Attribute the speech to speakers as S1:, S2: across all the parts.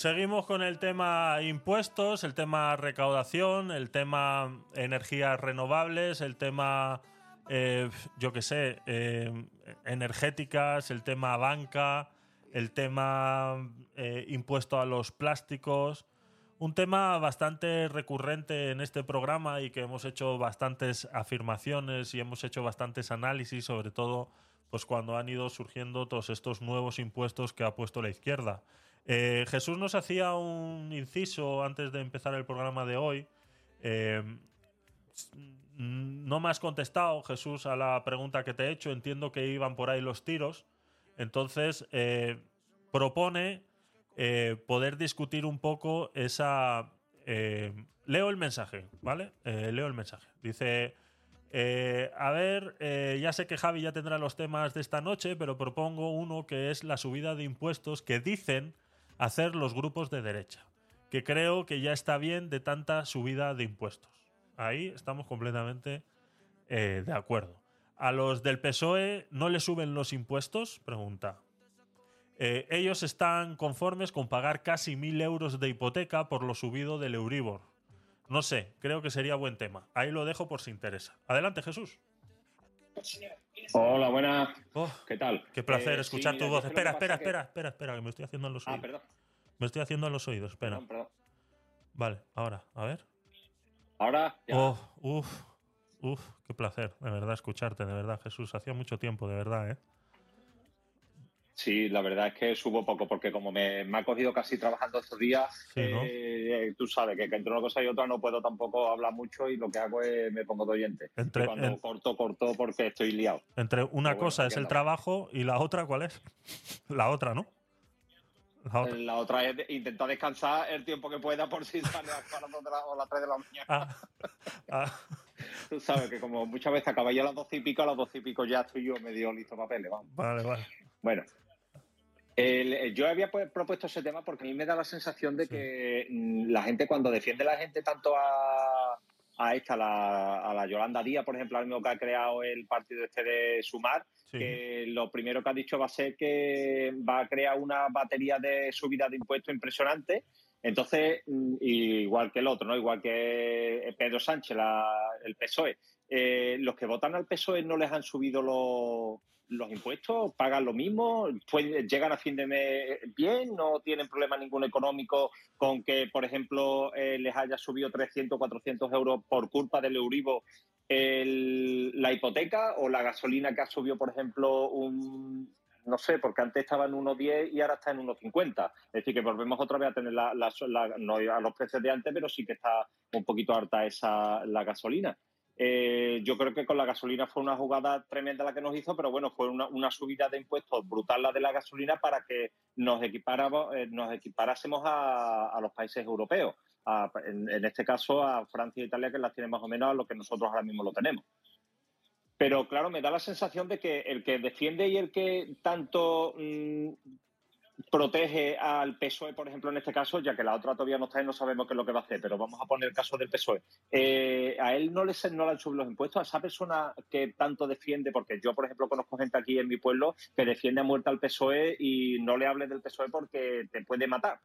S1: Seguimos con el tema impuestos, el tema recaudación, el tema energías renovables, el tema, eh, yo qué sé, eh, energéticas, el tema banca, el tema eh, impuesto a los plásticos. Un tema bastante recurrente en este programa y que hemos hecho bastantes afirmaciones y hemos hecho bastantes análisis, sobre todo pues cuando han ido surgiendo todos estos nuevos impuestos que ha puesto la izquierda. Eh, Jesús nos hacía un inciso antes de empezar el programa de hoy. Eh, no me has contestado, Jesús, a la pregunta que te he hecho. Entiendo que iban por ahí los tiros. Entonces, eh, propone poder discutir un poco esa... leo el mensaje, ¿vale? leo el mensaje. Dice... a ver, ya sé que Javi ya tendrá los temas de esta noche, pero propongo uno que es la subida de impuestos que dicen hacer los grupos de derecha, que creo que ya está bien de tanta subida de impuestos. Ahí estamos completamente eh, de acuerdo. ¿A los del PSOE no le suben los impuestos? Pregunta. Eh, ellos están conformes con pagar casi mil euros de hipoteca por lo subido del Euribor. No sé, creo que sería buen tema. Ahí lo dejo por si interesa. Adelante, Jesús.
S2: Hola, buenas.
S1: Oh,
S2: ¿Qué tal?
S1: Qué placer eh, escuchar tu voz. Espera, espera, espera, espera, espera, que me estoy haciendo en los ah, oídos. Perdón. Me estoy haciendo en los oídos, espera. Vale, ahora, a ver.
S2: Ahora.
S1: Oh, uf, uf, qué placer, de verdad, escucharte, de verdad, Jesús. Hacía mucho tiempo, de verdad, ¿eh?
S2: Sí, la verdad es que subo poco porque como me, ha cogido casi trabajando estos días, eh, tú sabes que, entre una cosa y otra no puedo tampoco hablar mucho y lo que hago es me pongo de oyente. Entre, cuando corto, corto porque estoy liado.
S1: Entre una cosa es el trabajo y la otra, ¿cuál es? la otra, ¿no?
S2: La otra. es intentar descansar el tiempo que pueda por si sale a las 2 o las 3 de la mañana. Ah, ah. Tú sabes que como muchas veces acaba ya a las 12 y pico, a las 12 y pico ya estoy yo medio listo papeles, vamos.
S1: Vale, vale.
S2: Bueno, yo había pues, propuesto ese tema porque a mí me da la sensación de que mm, la gente cuando defiende la gente tanto a, a esta, a la Yolanda Díaz, por ejemplo, al mismo que ha creado el partido este de Sumar, que lo primero que ha dicho va a ser que va a crear una batería de subida de impuestos impresionante. Entonces, mm, igual que el otro, ¿no? Igual que Pedro Sánchez, el PSOE, eh, los que votan al PSOE no les han subido los los impuestos, pagan lo mismo, llegan a fin de mes bien, no tienen problema ninguno económico con que, por ejemplo, eh, les haya subido 300, 400 euros por culpa del Euribo la hipoteca o la gasolina que ha subido, por ejemplo, un, no sé, porque antes estaba en 1,10 y ahora está en 1,50. Es decir, que volvemos otra vez a tener la, no a los precios de antes, pero sí que está un poquito harta esa la gasolina. Eh, yo creo que con la gasolina fue una jugada tremenda la que nos hizo, pero bueno, fue una, subida de impuestos brutal la de la gasolina para que nos, equipáramos, eh, nos equipárásemos a, los países europeos, en, este caso a Francia e Italia, que las tienen más o menos a lo que nosotros ahora mismo lo tenemos. Pero claro, me da la sensación de que el que defiende y el que tanto mm, protege al PSOE, por ejemplo, en este caso, ya que la otra todavía no está y no sabemos qué es lo que va a hacer, pero vamos a poner el caso del PSOE. Eh, a él no le, no le han subido los impuestos, a esa persona que tanto defiende, porque yo, por ejemplo, conozco gente aquí en mi pueblo que defiende a muerte al PSOE y no le hable del PSOE porque te puede matar.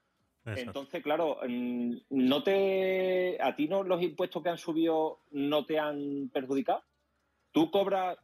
S2: Entonces, claro, mm, no te, a ti no los impuestos que han subido no te han perjudicado. Tú cobras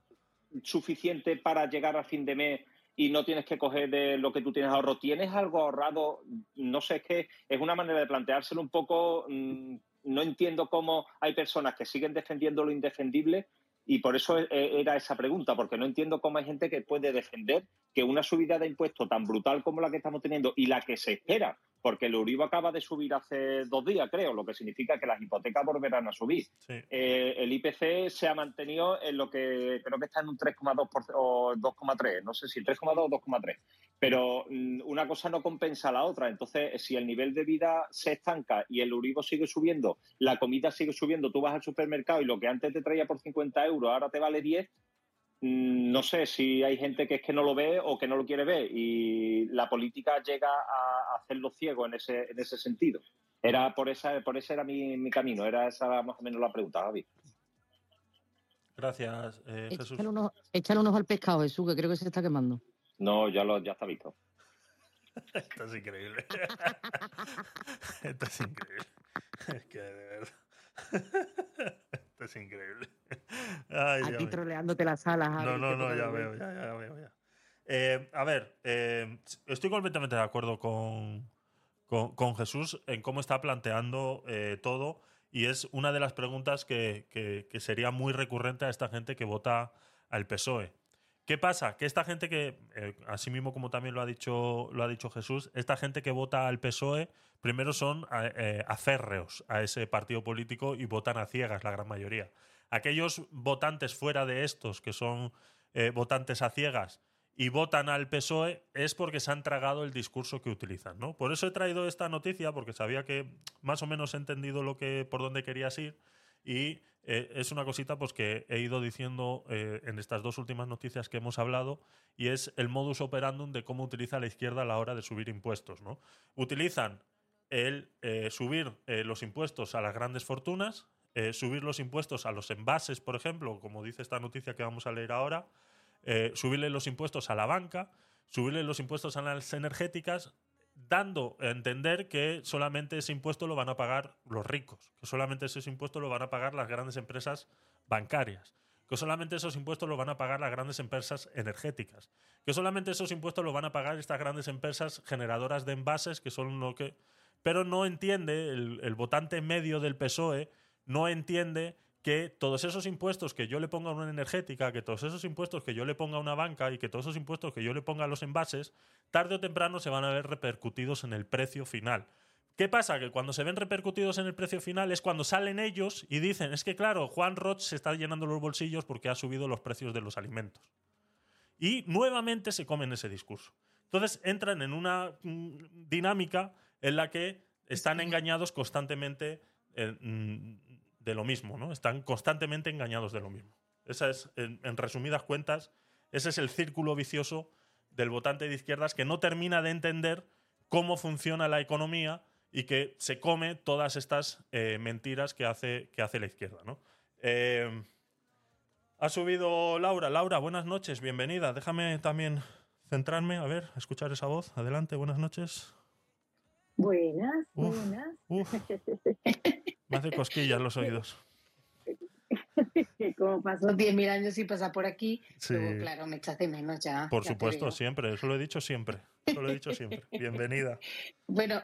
S2: suficiente para llegar al fin de mes y no tienes que coger de lo que tú tienes ahorro. ¿Tienes algo ahorrado? No sé, es que es una manera de planteárselo un poco. Mm, no entiendo cómo hay personas que siguen defendiendo lo indefendible y por eso e, e, era esa pregunta, porque no entiendo cómo hay gente que puede defender que una subida de impuestos tan brutal como la que estamos teniendo y la que se espera porque el Uribo acaba de subir hace dos días, creo, lo que significa que las hipotecas volverán a subir. Eh, el IPC se ha mantenido en lo que creo que está en un 3,2 o 2,3, no sé si 3,2 o 2,3. Pero mm, una cosa no compensa a la otra. Entonces, si el nivel de vida se estanca y el Uribo sigue subiendo, la comida sigue subiendo, tú vas al supermercado y lo que antes te traía por 50 euros ahora te vale 10, Mm, no sé si hay gente que es que no lo ve o que no lo quiere ver y la política llega a hacerlo ciego en ese, en ese sentido. Era por esa, por ese era mi, camino, era esa más o menos la pregunta, Javi.
S1: Gracias, eh, Jesús.
S3: Échale unos, al pescado, Jesús, que creo que se está quemando.
S2: No, ya lo, ya está visto.
S1: Esto es increíble. Esto es increíble. Es que de verdad. Esto es increíble.
S3: Ay, Aquí troleándote las alas.
S1: No, no, no, ya veo, ya, ya veo, ya. Eh, a ver, eh, estoy completamente de acuerdo con, con, Jesús en cómo está planteando eh, todo y es una de las preguntas que, que, sería muy recurrente a esta gente que vota al PSOE. ¿Qué pasa? Que esta gente que, así mismo como también lo ha, dicho, lo ha dicho Jesús, esta gente que vota al PSOE primero son aférreos a ese partido político y votan a ciegas la gran mayoría. Aquellos votantes fuera de estos, que son votantes a ciegas, y votan al PSOE es porque se han tragado el discurso que utilizan, ¿no? Por eso he traído esta noticia, porque sabía que más o menos he entendido lo que, por dónde querías ir, y eh, es una cosita pues, que he ido diciendo eh, en estas dos últimas noticias que hemos hablado, y es el modus operandum de cómo utiliza la izquierda a la hora de subir impuestos, ¿no? Utilizan el eh, subir los impuestos a las grandes fortunas, subir los impuestos a los envases, por ejemplo, como dice esta noticia que vamos a leer ahora, subirle los impuestos a la banca, subirle los impuestos a las energéticas, dando a entender que solamente ese impuesto lo van a pagar los ricos, que solamente ese impuesto lo van a pagar las grandes empresas bancarias, que solamente esos impuestos lo van a pagar las grandes empresas energéticas, que solamente esos impuestos lo van a pagar estas grandes empresas generadoras de envases, que son lo que... Pero no entiende, el, el votante medio del PSOE no entiende que todos esos impuestos que yo le ponga a una energética, que todos esos impuestos que yo le ponga a una banca y que todos esos impuestos que yo le ponga a los envases, tarde o temprano se van a ver repercutidos en el precio final. ¿Qué pasa? Que cuando se ven repercutidos en el precio final es cuando salen ellos y dicen, es que claro, Juan Roch se está llenando los bolsillos porque ha subido los precios de los alimentos. Y nuevamente se comen ese discurso. Entonces entran en una mm, dinámica en la que están engañados constantemente mm, de lo mismo, ¿no? Están constantemente engañados de lo mismo. Esa es, en, resumidas cuentas, ese es el círculo vicioso del votante de izquierdas que no termina de entender cómo funciona la economía y que se come todas estas eh, mentiras que hace, que hace la izquierda, ¿no? Eh, ha subido Laura. Laura, buenas noches, bienvenida. Déjame también centrarme, a ver, escuchar esa voz. Adelante, buenas noches.
S4: Buenas, buenas.
S1: Me hace cosquillas los oídos.
S4: Como pasó 10.000 años y pasa por aquí, claro, me echas de menos ya.
S1: Por supuesto, siempre, eso lo he dicho siempre. Eso lo he dicho siempre. Bienvenida.
S4: Bueno,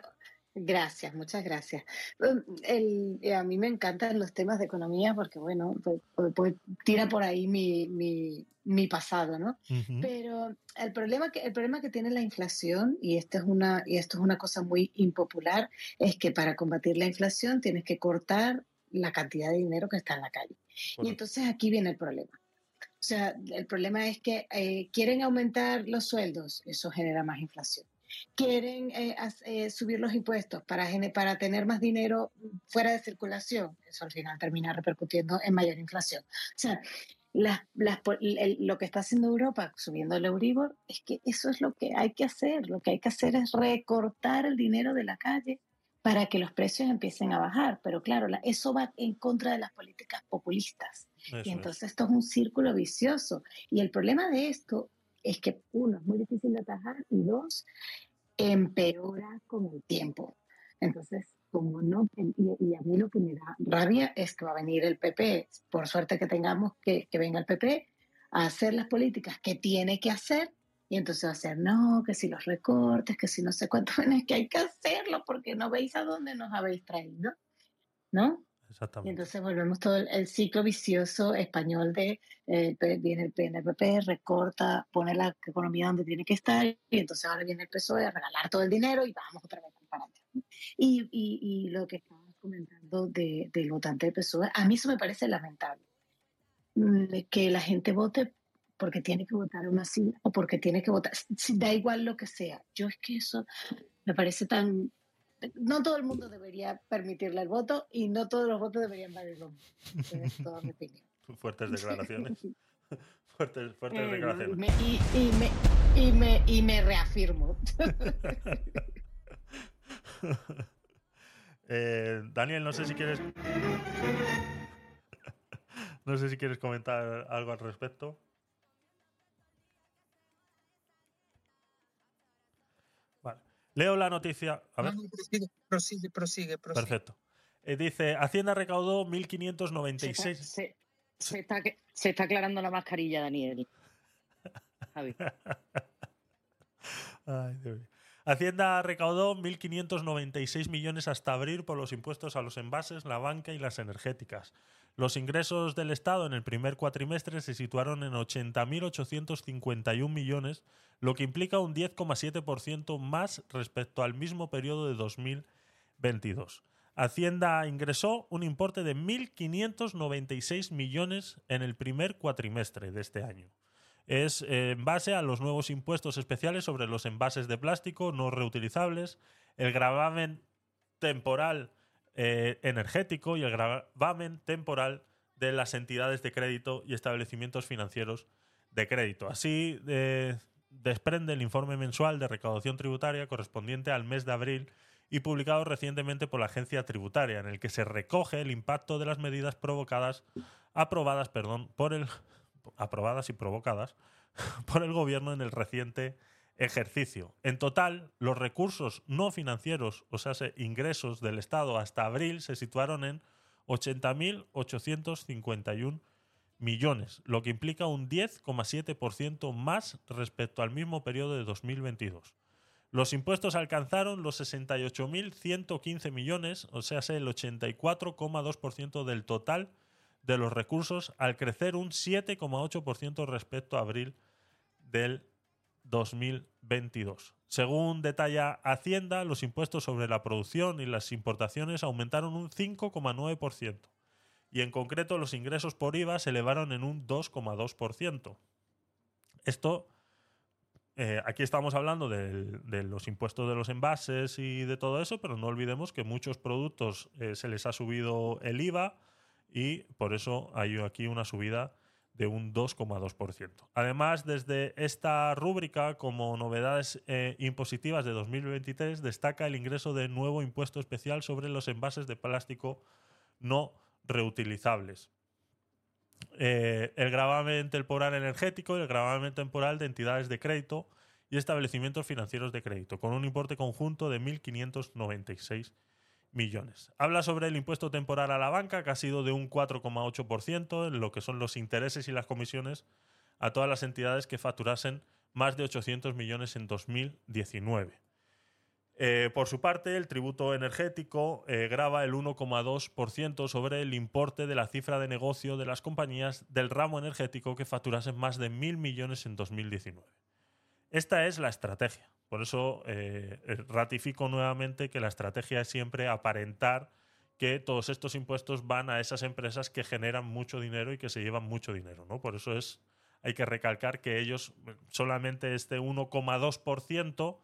S4: Gracias, muchas gracias. Um, el, eh, a mí me encantan los temas de economía porque, bueno, pues, pues, pues tira por ahí mi, mi, mi pasado, ¿no? Pero el problema, que, el problema que tiene la inflación, y esto, es una, y esto es una cosa muy impopular, es que para combatir la inflación tienes que cortar la cantidad de dinero que está en la calle. Y entonces aquí viene el problema. O sea, el problema es que eh, quieren aumentar los sueldos, eso genera más inflación quieren eh, eh, subir los impuestos para, para tener más dinero fuera de circulación, eso al final termina repercutiendo en mayor inflación. O sea, lo que está haciendo Europa subiendo el Euribor es que eso es lo que hay que hacer. Lo que hay que hacer es recortar el dinero de la calle para que los precios empiecen a bajar. Pero claro, eso va en contra de las políticas populistas. y entonces esto es un círculo vicioso. Y el problema de esto es que, uno, es muy difícil de atajar y dos, empeora con el tiempo. Entonces, como no, y, a mí lo que me da rabia es que va a venir el PP, por suerte que tengamos que, que venga el PP a hacer las políticas que tiene que hacer y entonces va a ser, no, que si los recortes, que si no sé cuánto, es que hay que hacerlo porque no veis a dónde nos habéis traído, ¿no? Y entonces volvemos todo el, ciclo vicioso español de eh, viene el PNPP, recorta, pone la economía donde tiene que estar y entonces ahora viene el PSOE a regalar todo el dinero y vamos otra vez para adelante. Y, lo que estabas comentando de, del votante del PSOE, a mí eso me parece lamentable. Mm, que la gente vote porque tiene que votar una sí o porque tiene que votar, da igual lo que sea. Yo es que eso me parece tan no todo el mundo debería permitirle el voto y no todos los votos deberían valer lo mismo. Es toda mi opinión.
S1: Fuertes declaraciones. fuertes, fuertes eh, declaraciones.
S4: Y, y, me, y, me, y me reafirmo.
S1: eh, Daniel, no sé si quieres. no sé si quieres comentar algo al respecto. Leo la noticia. A ver.
S5: prosigue, prosigue, prosigue,
S1: Perfecto. Eh, dice, Hacienda recaudó 1.596...
S3: Se, se, se, está, se está aclarando la mascarilla, Daniel. Javi.
S1: Ay, Dios mío. Hacienda recaudó 1.596 millones hasta abril por los impuestos a los envases, la banca y las energéticas. Los ingresos del Estado en el primer cuatrimestre se situaron en 80.851 millones, lo que implica un 10,7% más respecto al mismo periodo de 2022. Hacienda ingresó un importe de 1.596 millones en el primer cuatrimestre de este año es eh, en base a los nuevos impuestos especiales sobre los envases de plástico no reutilizables, el gravamen temporal eh, energético y el gravamen temporal de las entidades de crédito y establecimientos financieros de crédito. Así eh, desprende el informe mensual de recaudación tributaria correspondiente al mes de abril y publicado recientemente por la agencia tributaria, en el que se recoge el impacto de las medidas provocadas, aprobadas perdón, por el aprobadas y provocadas por el gobierno en el reciente ejercicio. En total, los recursos no financieros, o sea, ingresos del Estado hasta abril, se situaron en 80.851 millones, lo que implica un 10,7% más respecto al mismo periodo de 2022. Los impuestos alcanzaron los 68.115 millones, o sea, el 84,2% del total de los recursos al crecer un 7,8% respecto a abril del 2022. Según detalla Hacienda, los impuestos sobre la producción y las importaciones aumentaron un 5,9% y en concreto los ingresos por IVA se elevaron en un 2,2%. Esto, eh, aquí estamos hablando de, los impuestos de los envases y de todo eso, pero no olvidemos que muchos productos eh, se les ha subido el IVA, y por eso hay aquí una subida de un 2,2%. Además, desde esta rúbrica, como novedades eh, impositivas de 2023, destaca el ingreso de nuevo impuesto especial sobre los envases de plástico no reutilizables. Eh, el gravamen temporal energético y el gravamen temporal de entidades de crédito y establecimientos financieros de crédito, con un importe conjunto de 1.596 millones. Habla sobre el impuesto temporal a la banca, que ha sido de un 4,8% en lo que son los intereses y las comisiones a todas las entidades que facturasen más de 800 millones en 2019. Eh, por su parte, el tributo energético eh, el 1,2% sobre el importe de la cifra de negocio de las compañías del ramo energético que facturasen más de 1.000 millones en 2019. Esta es la estrategia. Por eso eh, eh, ratifico nuevamente que la estrategia es siempre aparentar que todos estos impuestos van a esas empresas que generan mucho dinero y que se llevan mucho dinero. ¿no? Por eso es, hay que recalcar que ellos, solamente este 1,2%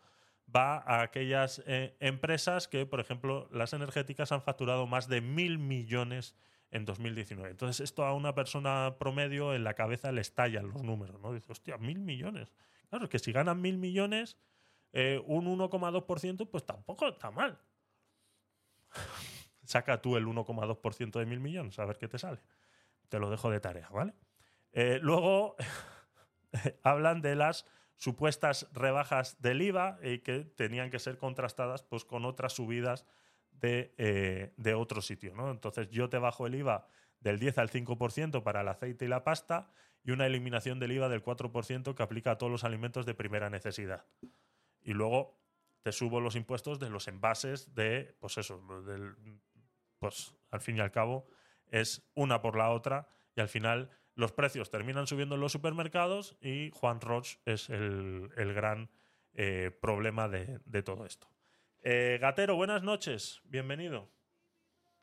S1: va a aquellas eh, empresas que, por ejemplo, las energéticas han facturado más de mil millones en 2019. Entonces, esto a una persona promedio en la cabeza le estallan los números. ¿no? Dice, hostia, mil millones. Claro, que si ganan mil millones eh, un 1,2%, pues tampoco está mal. Saca tú el 1,2% de mil millones, a ver qué te sale. Te lo dejo de tarea, ¿vale? Eh, luego hablan de las supuestas rebajas del IVA y que tenían que ser contrastadas pues, con otras subidas de, eh, de otro sitio. ¿no? Entonces yo te bajo el IVA del 10 al 5% para el aceite y la pasta y una eliminación del IVA del 4% que aplica a todos los alimentos de primera necesidad y luego te subo los impuestos de los envases de, pues eso, del, pues al fin y al cabo es una por la otra y al final los precios terminan subiendo en los supermercados y Juan Roche es el, gran eh, problema de, todo esto. Eh, Gatero, buenas noches, bienvenido.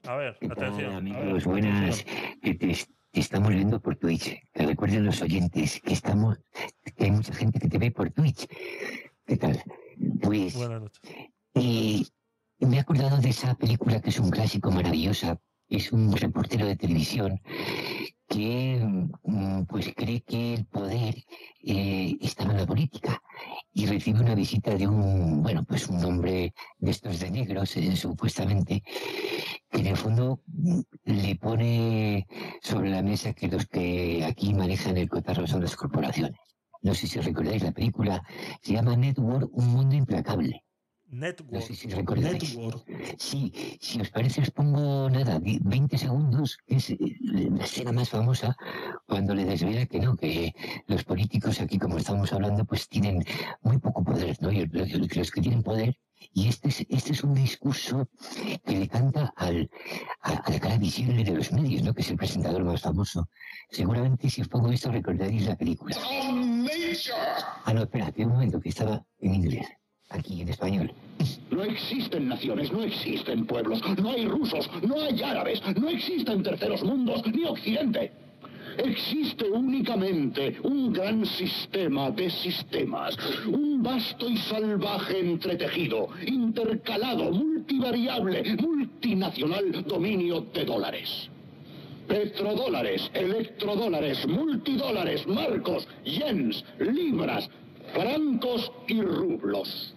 S1: A ver, atención.
S6: amigos, buenas. Te, estamos viendo por Twitch. recuerden los oyentes que estamos, que hay mucha gente que te ve por Twitch. ¿Qué tal? Pues. Y me he acordado de esa película que es un clásico maravillosa. Es un reportero de televisión que mm, pues cree que el poder eh, está en la política y recibe una visita de un, bueno, pues un hombre de estos de negros, eh, supuestamente, que en el fondo mm, le pone sobre la mesa que los que aquí manejan el cotarro son las corporaciones. No sé si recordáis la película, se llama Network, un mundo implacable.
S1: Network.
S6: No sé si recordáis. Sí, si os parece, os pongo nada, 20 segundos, que es eh, la escena más famosa, cuando le desvela que no, que los políticos aquí, como estamos hablando, pues tienen muy poco poder, ¿no? Y los que tienen poder y este es, este es un discurso que le canta al, a, la cara visible de los medios, ¿no? que es el presentador más famoso. Seguramente si os pongo esto recordaréis la película. Ah, no, espérate un momento, que estaba en inglés aquí en español.
S7: No existen naciones, no existen pueblos, no hay rusos, no hay árabes, no existen terceros mundos, ni occidente. Existe únicamente un gran sistema de sistemas, un vasto y salvaje entretejido, intercalado, multivariable, multinacional dominio de dólares. Petrodólares, electrodólares, multidólares, marcos, yens, libras, francos y rublos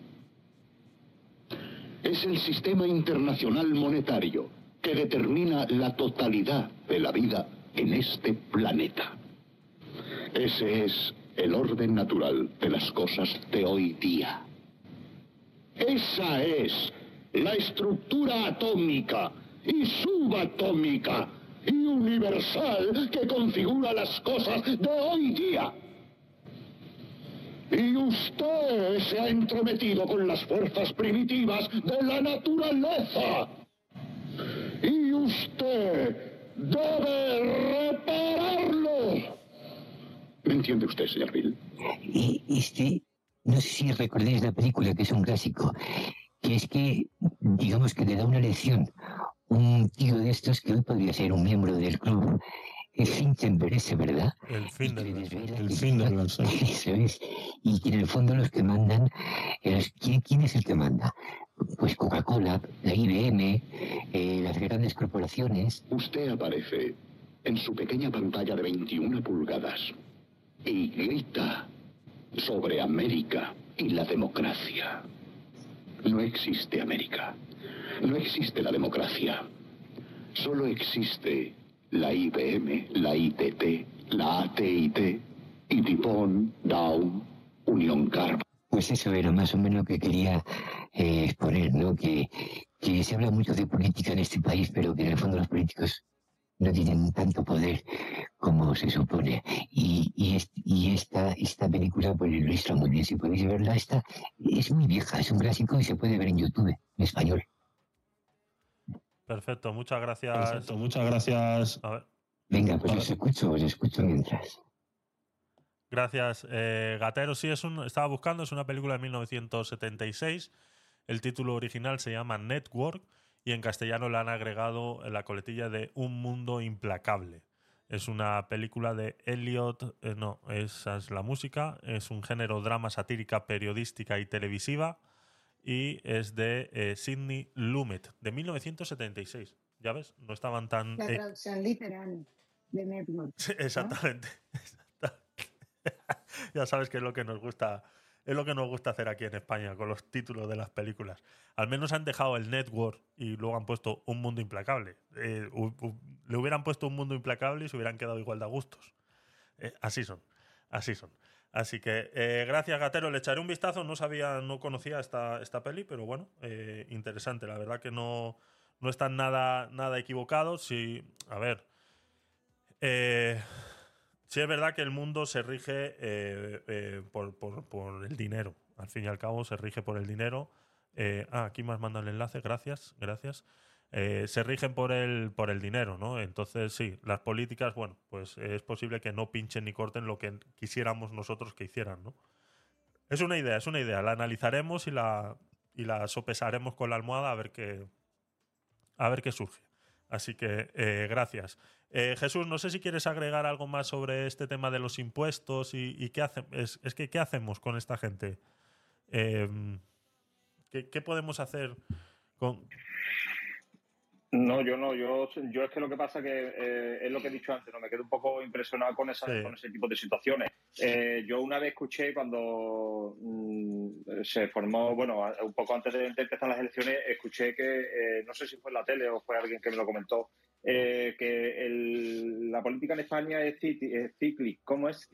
S7: es el sistema internacional monetario que determina la totalidad de la vida en este planeta. Ese es el orden natural de las cosas de hoy día. Esa es la estructura atómica y subatómica y universal que configura las cosas de hoy día. Y usted se ha entrometido con las fuerzas primitivas de la naturaleza. Y usted debe repararlo. ¿Me entiende usted, señor Bill?
S6: Y, este, no sé si recordáis la película, que es un clásico, que es que, digamos que le da una lección un tío de estos que hoy podría ser un miembro del club el fin te merece, ¿verdad?
S1: El fin del
S6: El fin del Eso es. Y en el fondo los que mandan, ¿quién, ¿quién, es el que manda? Pues Coca-Cola, la IBM, eh, las grandes corporaciones.
S7: Usted aparece en su pequeña pantalla de 21 pulgadas y grita sobre América y la democracia. No existe América. No existe la democracia. Solo existe la IBM, la ITT, la ATT, Itipon, Dow, Unión Carbon.
S6: Pues eso era más o menos lo que quería eh, exponer, ¿no? Que, que se habla mucho de política en este país, pero que en el fondo los políticos no tienen tanto poder como se supone. Y, y, y esta, esta película pues, lo muy bien. Si podéis verla, esta es muy vieja, es un clásico y se puede ver en YouTube, en español.
S1: Perfecto, muchas gracias.
S8: Perfecto, muchas gracias.
S6: Venga, pues os escucho, os escucho mientras.
S1: Gracias. Eh, Gatero, sí, es un, estaba buscando, es una película de 1976. El título original se llama Network y en castellano le han agregado la coletilla de Un Mundo Implacable. Es una película de Elliot, eh, no, esa es la música, es un género drama satírica, periodística y televisiva y es de eh, Sidney Lumet, de 1976. ¿Ya ves? No estaban tan...
S4: La eh, traducción literal de Network.
S1: exactamente. ya sabes que es lo que nos gusta es lo que nos gusta hacer aquí en España con los títulos de las películas. Al menos han dejado el network y luego han puesto un mundo implacable. Eh, le hubieran puesto un mundo implacable y se hubieran quedado igual de a gustos. así son, así son. Así que eh, gracias, Gatero. Le echaré un vistazo. No sabía, no conocía esta, esta peli, pero bueno, eh, interesante. La verdad que no, no están nada, nada equivocados. Sí, a ver. Eh, sí es verdad que el mundo se rige por, por, el dinero. Al fin y al cabo, se rige por el dinero. ah, aquí me has mandado el enlace. Gracias, gracias. Eh, se rigen por el, por el dinero, ¿no? Entonces, sí, las políticas, bueno, pues es posible que no pinchen ni corten lo que quisiéramos nosotros que hicieran, ¿no? Es una idea, es una idea. La analizaremos y la, y la sopesaremos con la almohada a ver qué, a ver qué surge. Así que, eh, gracias. Eh, Jesús, no sé si quieres agregar algo más sobre este tema de los impuestos y, qué hacemos. Es, que, ¿qué hacemos con esta gente? ¿qué, ¿Qué podemos hacer con,
S2: no, yo no, yo, yo es que lo que pasa que eh, es lo que he dicho antes, no me quedo un poco impresionado con, esa, con ese tipo de situaciones. Eh, yo una vez escuché cuando mm, se formó, bueno, un poco antes de, empezar las elecciones, escuché que, eh, no sé si fue en la tele o fue alguien que me lo comentó, que la política en España es, cíclica. ¿Cómo es?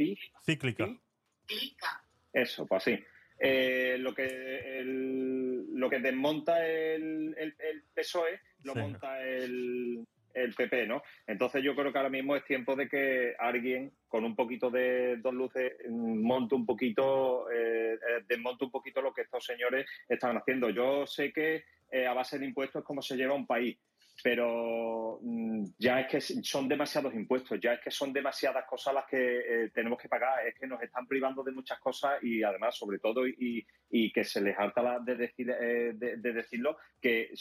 S1: Cíclica.
S2: Eso, pues así. Lo que lo que desmonta el, el, el PSOE lo monta el, el PP, ¿no? Entonces yo creo que ahora mismo es tiempo de que alguien con un poquito de dos luces monte un poquito, eh, eh, desmonte un poquito lo que estos señores están haciendo. Yo sé que eh, a base de impuestos es como se lleva un país, pero mm, ya es que son demasiados impuestos, ya es que son demasiadas cosas las que eh, tenemos que pagar, es que nos están privando de muchas cosas y además, sobre todo, y, que se les harta la de, decir, eh, de, decirlo, que,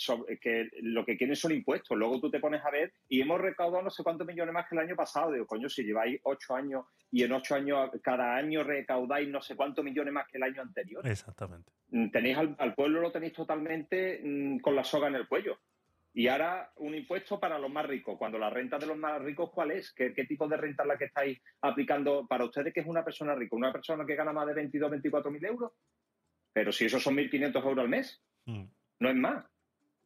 S2: que lo que quieren son impuestos. Luego tú te pones a ver y hemos recaudado no sé cuántos millones más que el año pasado. Digo, coño, si lleváis ocho años y en ocho años cada año recaudáis no sé cuántos millones más que el año anterior.
S1: Exactamente.
S2: Mm, tenéis al, al pueblo lo tenéis totalmente mm, con la soga en el cuello. Y ahora un impuesto para los más ricos. Cuando la renta de los más ricos, ¿cuál es? ¿Qué, tipo de renta es la que estáis aplicando para ustedes que es una persona rica? ¿Una persona que gana más de 22, 24 mil euros? Pero si esos son 1.500 euros al mes, mm. no es más.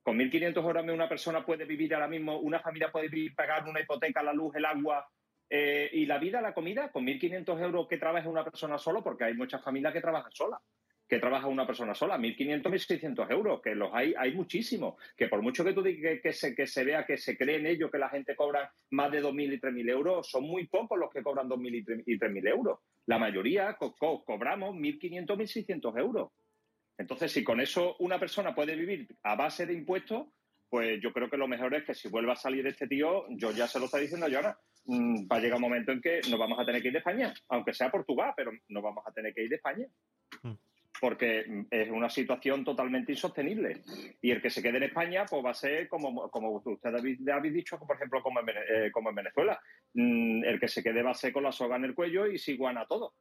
S2: Con 1.500 euros al mes una persona puede vivir ahora mismo, una familia puede vivir, pagar una hipoteca, la luz, el agua eh, y la vida, la comida, con 1.500 euros que trabaja una persona solo, porque hay muchas familias que trabajan solas que trabaja una persona sola, 1.500, 1.600 euros, que los hay, hay muchísimos, que por mucho que tú digas que, se, que se vea, que se cree en ello, que la gente cobra más de 2.000 y 3.000 euros, son muy pocos los que cobran 2.000 y 3.000 euros. La mayoría cobramos 1.500, 1.600 euros. Entonces, si con eso una persona puede vivir a base de impuestos, pues yo creo que lo mejor es que si vuelva a salir este tío, yo ya se lo está diciendo yo ahora, mm, va a llegar un momento en que nos vamos a tener que ir de España, aunque sea Portugal, pero nos vamos a tener que ir de España. Mm porque es una situación totalmente insostenible. Y el que se quede en España, pues va a ser como, como usted habéis, dicho, por ejemplo, como en, eh, Venezuela. Mm, el que se quede va a ser con la soga en el cuello y si guana todo.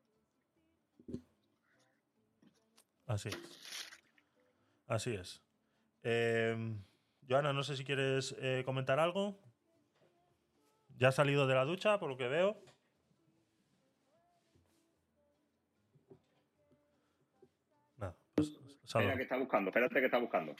S1: Así. Así es. Eh, Joana, no sé si quieres eh, comentar algo. Ya ha salido de la ducha, por lo que veo.
S2: Espera que está buscando, espérate que está buscando.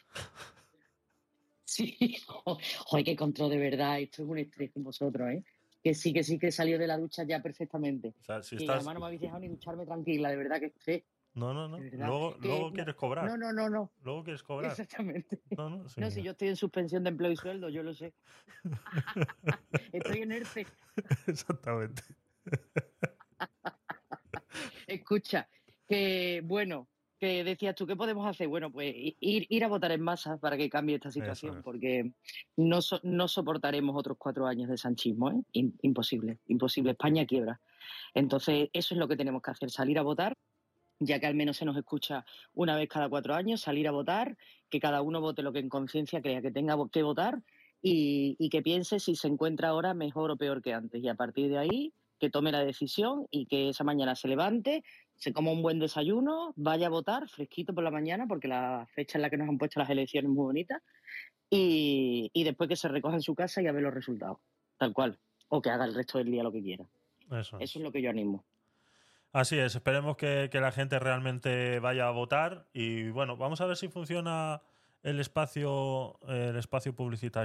S3: Sí, joder, que control de verdad, esto es un estrés con vosotros, ¿eh? Que sí, que sí, que salió de la ducha ya perfectamente.
S1: O sea, si
S3: y además no me habéis dejado ni ducharme tranquila, de verdad que estrés.
S1: No, no, no. Luego, luego quieres cobrar.
S3: No, no, no, no.
S1: Luego quieres cobrar.
S3: Exactamente. No, no, no, si yo estoy en suspensión de empleo y sueldo, yo lo sé. estoy en ERTE.
S1: Exactamente.
S3: Escucha, que bueno, que decías tú, ¿qué podemos hacer? Bueno, pues ir, ir a votar en masa para que cambie esta situación, porque no, no soportaremos otros cuatro años de sanchismo, ¿eh? imposible, imposible. España quiebra. Entonces, eso es lo que tenemos que hacer, salir a votar, ya que al menos se nos escucha una vez cada cuatro años, salir a votar, que cada uno vote lo que en conciencia crea que tenga que votar y, y que piense si se encuentra ahora mejor o peor que antes. Y a partir de ahí, que tome la decisión y que esa mañana se levante, se coma un buen desayuno, vaya a votar fresquito por la mañana, porque la fecha en la que nos han puesto las elecciones es muy bonita, y, después que se recoja en su casa y a ver los resultados, tal cual, o que haga el resto del día lo que quiera. Eso es, lo que yo animo.
S1: Así es, esperemos que, que, la gente realmente vaya a votar y bueno, vamos a ver si funciona el espacio, el espacio publicitario.